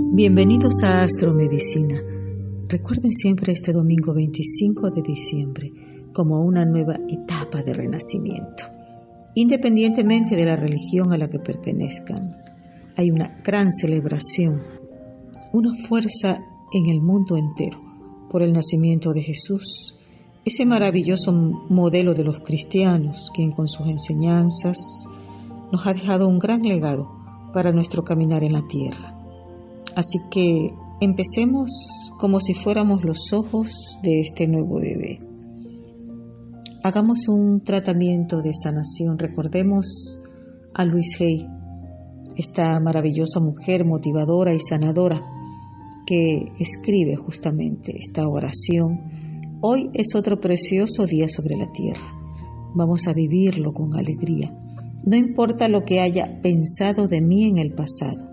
Bienvenidos a Astromedicina. Recuerden siempre este domingo 25 de diciembre como una nueva etapa de renacimiento. Independientemente de la religión a la que pertenezcan, hay una gran celebración, una fuerza en el mundo entero por el nacimiento de Jesús, ese maravilloso modelo de los cristianos, quien con sus enseñanzas nos ha dejado un gran legado para nuestro caminar en la tierra. Así que empecemos como si fuéramos los ojos de este nuevo bebé. Hagamos un tratamiento de sanación. Recordemos a Luis Hay, esta maravillosa mujer motivadora y sanadora que escribe justamente esta oración. Hoy es otro precioso día sobre la tierra. Vamos a vivirlo con alegría. No importa lo que haya pensado de mí en el pasado.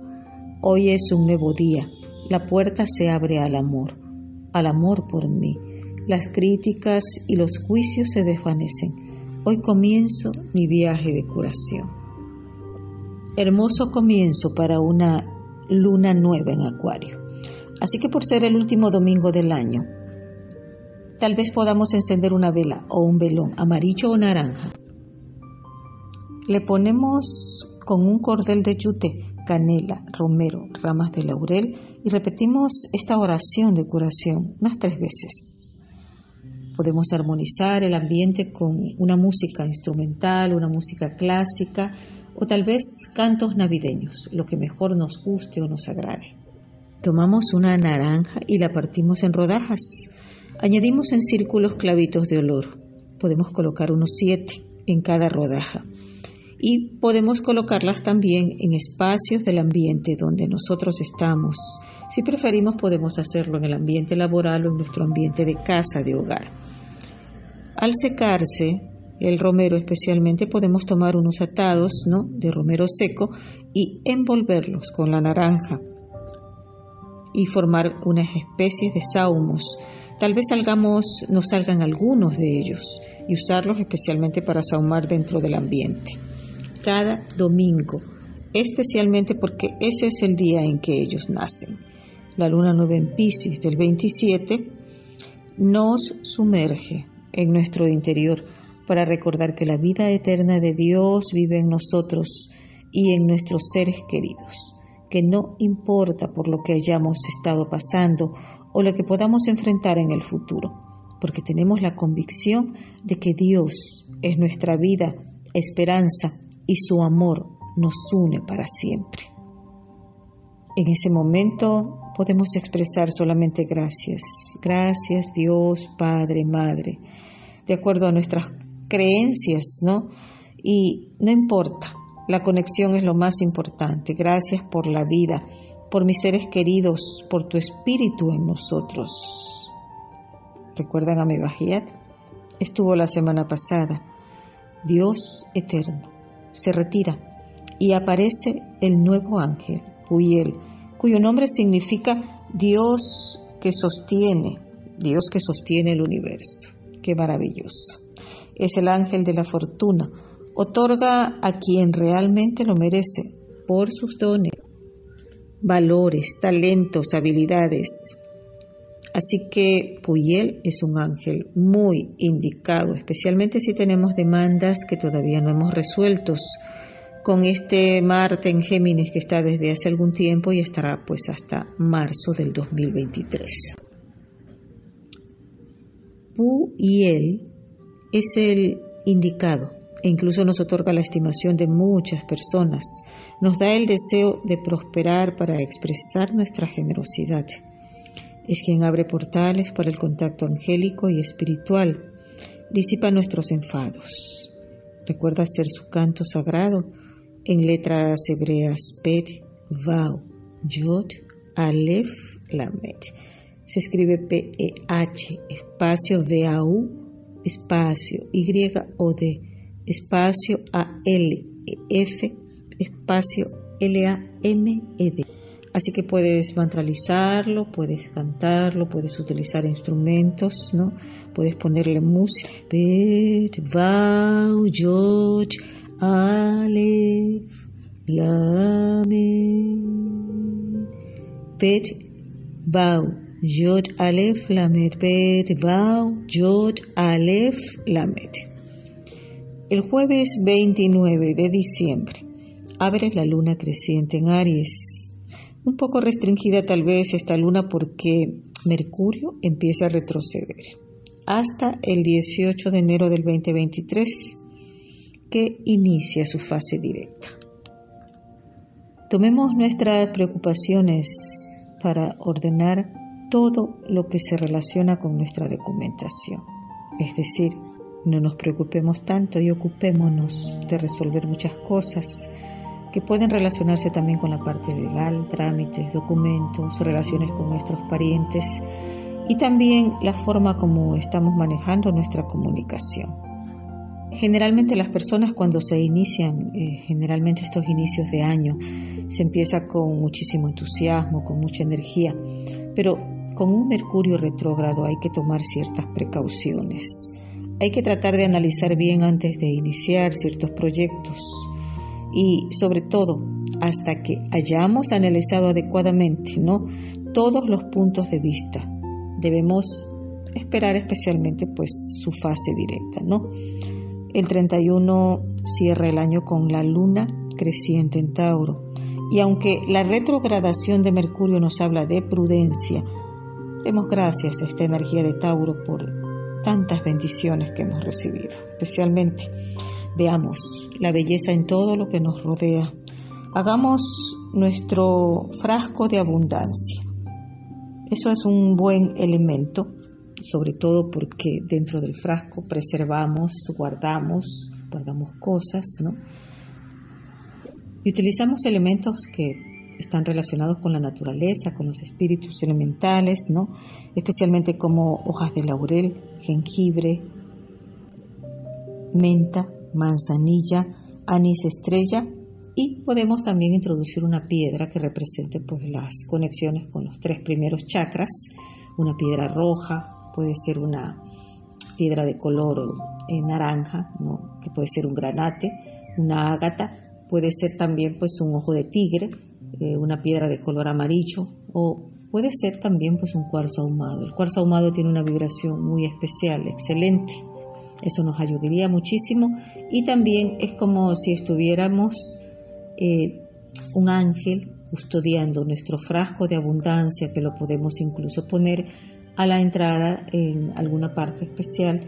Hoy es un nuevo día. La puerta se abre al amor, al amor por mí. Las críticas y los juicios se desvanecen. Hoy comienzo mi viaje de curación. Hermoso comienzo para una luna nueva en Acuario. Así que por ser el último domingo del año, tal vez podamos encender una vela o un velón amarillo o naranja. Le ponemos con un cordel de yute, canela, romero, ramas de laurel y repetimos esta oración de curación unas tres veces. Podemos armonizar el ambiente con una música instrumental, una música clásica o tal vez cantos navideños, lo que mejor nos guste o nos agrade. Tomamos una naranja y la partimos en rodajas. Añadimos en círculos clavitos de olor. Podemos colocar unos siete en cada rodaja y podemos colocarlas también en espacios del ambiente donde nosotros estamos. Si preferimos podemos hacerlo en el ambiente laboral o en nuestro ambiente de casa, de hogar. Al secarse, el romero especialmente podemos tomar unos atados ¿no? de romero seco y envolverlos con la naranja y formar unas especies de saumos. Tal vez salgamos, nos salgan algunos de ellos y usarlos especialmente para saumar dentro del ambiente cada domingo, especialmente porque ese es el día en que ellos nacen. La luna nueva en Pisces del 27 nos sumerge en nuestro interior para recordar que la vida eterna de Dios vive en nosotros y en nuestros seres queridos, que no importa por lo que hayamos estado pasando o lo que podamos enfrentar en el futuro, porque tenemos la convicción de que Dios es nuestra vida, esperanza y su amor nos une para siempre. En ese momento podemos expresar solamente gracias. Gracias Dios, Padre, Madre, de acuerdo a nuestras creencias, ¿no? Y no importa, la conexión es lo más importante. Gracias por la vida, por mis seres queridos, por tu espíritu en nosotros. ¿Recuerdan a mi Bajiat? Estuvo la semana pasada. Dios eterno se retira y aparece el nuevo ángel, Puyel, cuyo nombre significa Dios que sostiene, Dios que sostiene el universo. Qué maravilloso. Es el ángel de la fortuna. Otorga a quien realmente lo merece por sus dones, valores, talentos, habilidades. Así que Puyel es un ángel muy indicado, especialmente si tenemos demandas que todavía no hemos resueltos. Con este Marte en Géminis que está desde hace algún tiempo y estará pues hasta marzo del 2023. Puyel es el indicado e incluso nos otorga la estimación de muchas personas, nos da el deseo de prosperar para expresar nuestra generosidad es quien abre portales para el contacto angélico y espiritual. Disipa nuestros enfados. Recuerda hacer su canto sagrado en letras hebreas Pet, Vau, Yod, Aleph, Lamet. Se escribe P-E-H, espacio V-A-U, espacio Y-O-D, espacio A-L-E-F, espacio L-A-M-E-D. Así que puedes mantralizarlo, puedes cantarlo, puedes utilizar instrumentos, ¿no? Puedes ponerle música. Bet, Vau, Yod, Aleph, Lamed. Bet, Bau, Yod, Alef, Lamet, Bet, Bau, Yod, Alef, Lamet. El jueves 29 de diciembre abre la luna creciente en Aries. Un poco restringida tal vez esta luna porque Mercurio empieza a retroceder hasta el 18 de enero del 2023 que inicia su fase directa. Tomemos nuestras preocupaciones para ordenar todo lo que se relaciona con nuestra documentación. Es decir, no nos preocupemos tanto y ocupémonos de resolver muchas cosas que pueden relacionarse también con la parte legal, trámites, documentos, relaciones con nuestros parientes y también la forma como estamos manejando nuestra comunicación. Generalmente las personas cuando se inician, eh, generalmente estos inicios de año, se empieza con muchísimo entusiasmo, con mucha energía, pero con un Mercurio retrógrado hay que tomar ciertas precauciones. Hay que tratar de analizar bien antes de iniciar ciertos proyectos y sobre todo hasta que hayamos analizado adecuadamente ¿no? todos los puntos de vista. Debemos esperar especialmente pues su fase directa, ¿no? El 31 cierra el año con la luna creciente en Tauro. Y aunque la retrogradación de Mercurio nos habla de prudencia, demos gracias a esta energía de Tauro por tantas bendiciones que hemos recibido. Especialmente veamos la belleza en todo lo que nos rodea. Hagamos nuestro frasco de abundancia. Eso es un buen elemento sobre todo porque dentro del frasco preservamos, guardamos, guardamos cosas, ¿no? Y utilizamos elementos que están relacionados con la naturaleza, con los espíritus elementales, ¿no? Especialmente como hojas de laurel, jengibre, menta, manzanilla, anís estrella y podemos también introducir una piedra que represente pues las conexiones con los tres primeros chakras, una piedra roja, puede ser una piedra de color eh, naranja, que puede ser un granate, una ágata, puede ser también pues un ojo de tigre, eh, una piedra de color amarillo o puede ser también pues un cuarzo ahumado. El cuarzo ahumado tiene una vibración muy especial, excelente. Eso nos ayudaría muchísimo y también es como si estuviéramos eh, un ángel custodiando nuestro frasco de abundancia que lo podemos incluso poner a la entrada en alguna parte especial,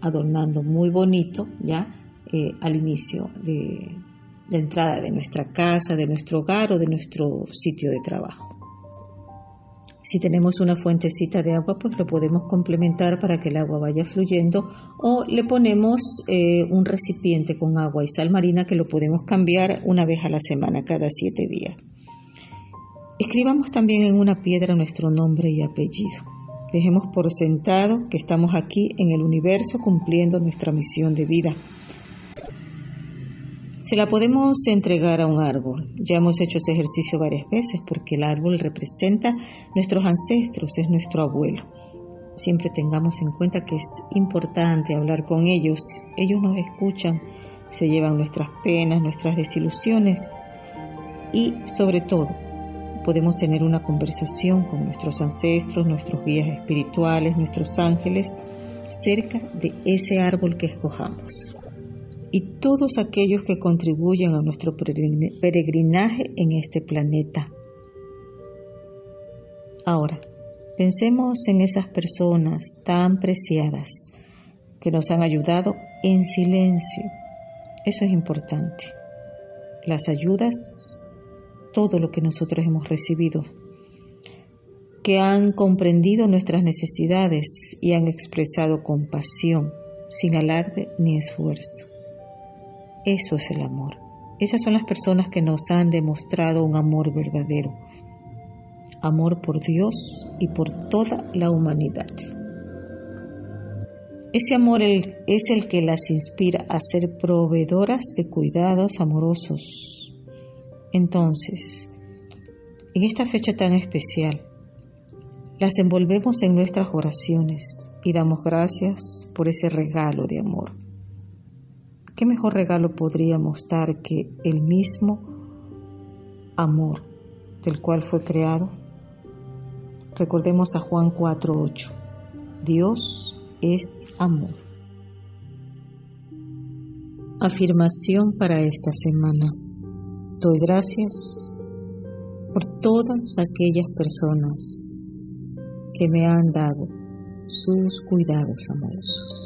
adornando muy bonito, ya eh, al inicio de la entrada de nuestra casa, de nuestro hogar o de nuestro sitio de trabajo. Si tenemos una fuentecita de agua, pues lo podemos complementar para que el agua vaya fluyendo o le ponemos eh, un recipiente con agua y sal marina que lo podemos cambiar una vez a la semana, cada siete días. Escribamos también en una piedra nuestro nombre y apellido. Dejemos por sentado que estamos aquí en el universo cumpliendo nuestra misión de vida. Se la podemos entregar a un árbol. Ya hemos hecho ese ejercicio varias veces porque el árbol representa nuestros ancestros, es nuestro abuelo. Siempre tengamos en cuenta que es importante hablar con ellos. Ellos nos escuchan, se llevan nuestras penas, nuestras desilusiones y sobre todo podemos tener una conversación con nuestros ancestros, nuestros guías espirituales, nuestros ángeles, cerca de ese árbol que escojamos. Y todos aquellos que contribuyen a nuestro peregrinaje en este planeta. Ahora, pensemos en esas personas tan preciadas que nos han ayudado en silencio. Eso es importante. Las ayudas todo lo que nosotros hemos recibido, que han comprendido nuestras necesidades y han expresado compasión sin alarde ni esfuerzo. Eso es el amor. Esas son las personas que nos han demostrado un amor verdadero. Amor por Dios y por toda la humanidad. Ese amor es el que las inspira a ser proveedoras de cuidados amorosos entonces, en esta fecha tan especial, las envolvemos en nuestras oraciones y damos gracias por ese regalo de amor. ¿Qué mejor regalo podríamos dar que el mismo amor del cual fue creado? Recordemos a Juan 4:8. Dios es amor. Afirmación para esta semana. Doy gracias por todas aquellas personas que me han dado sus cuidados amorosos.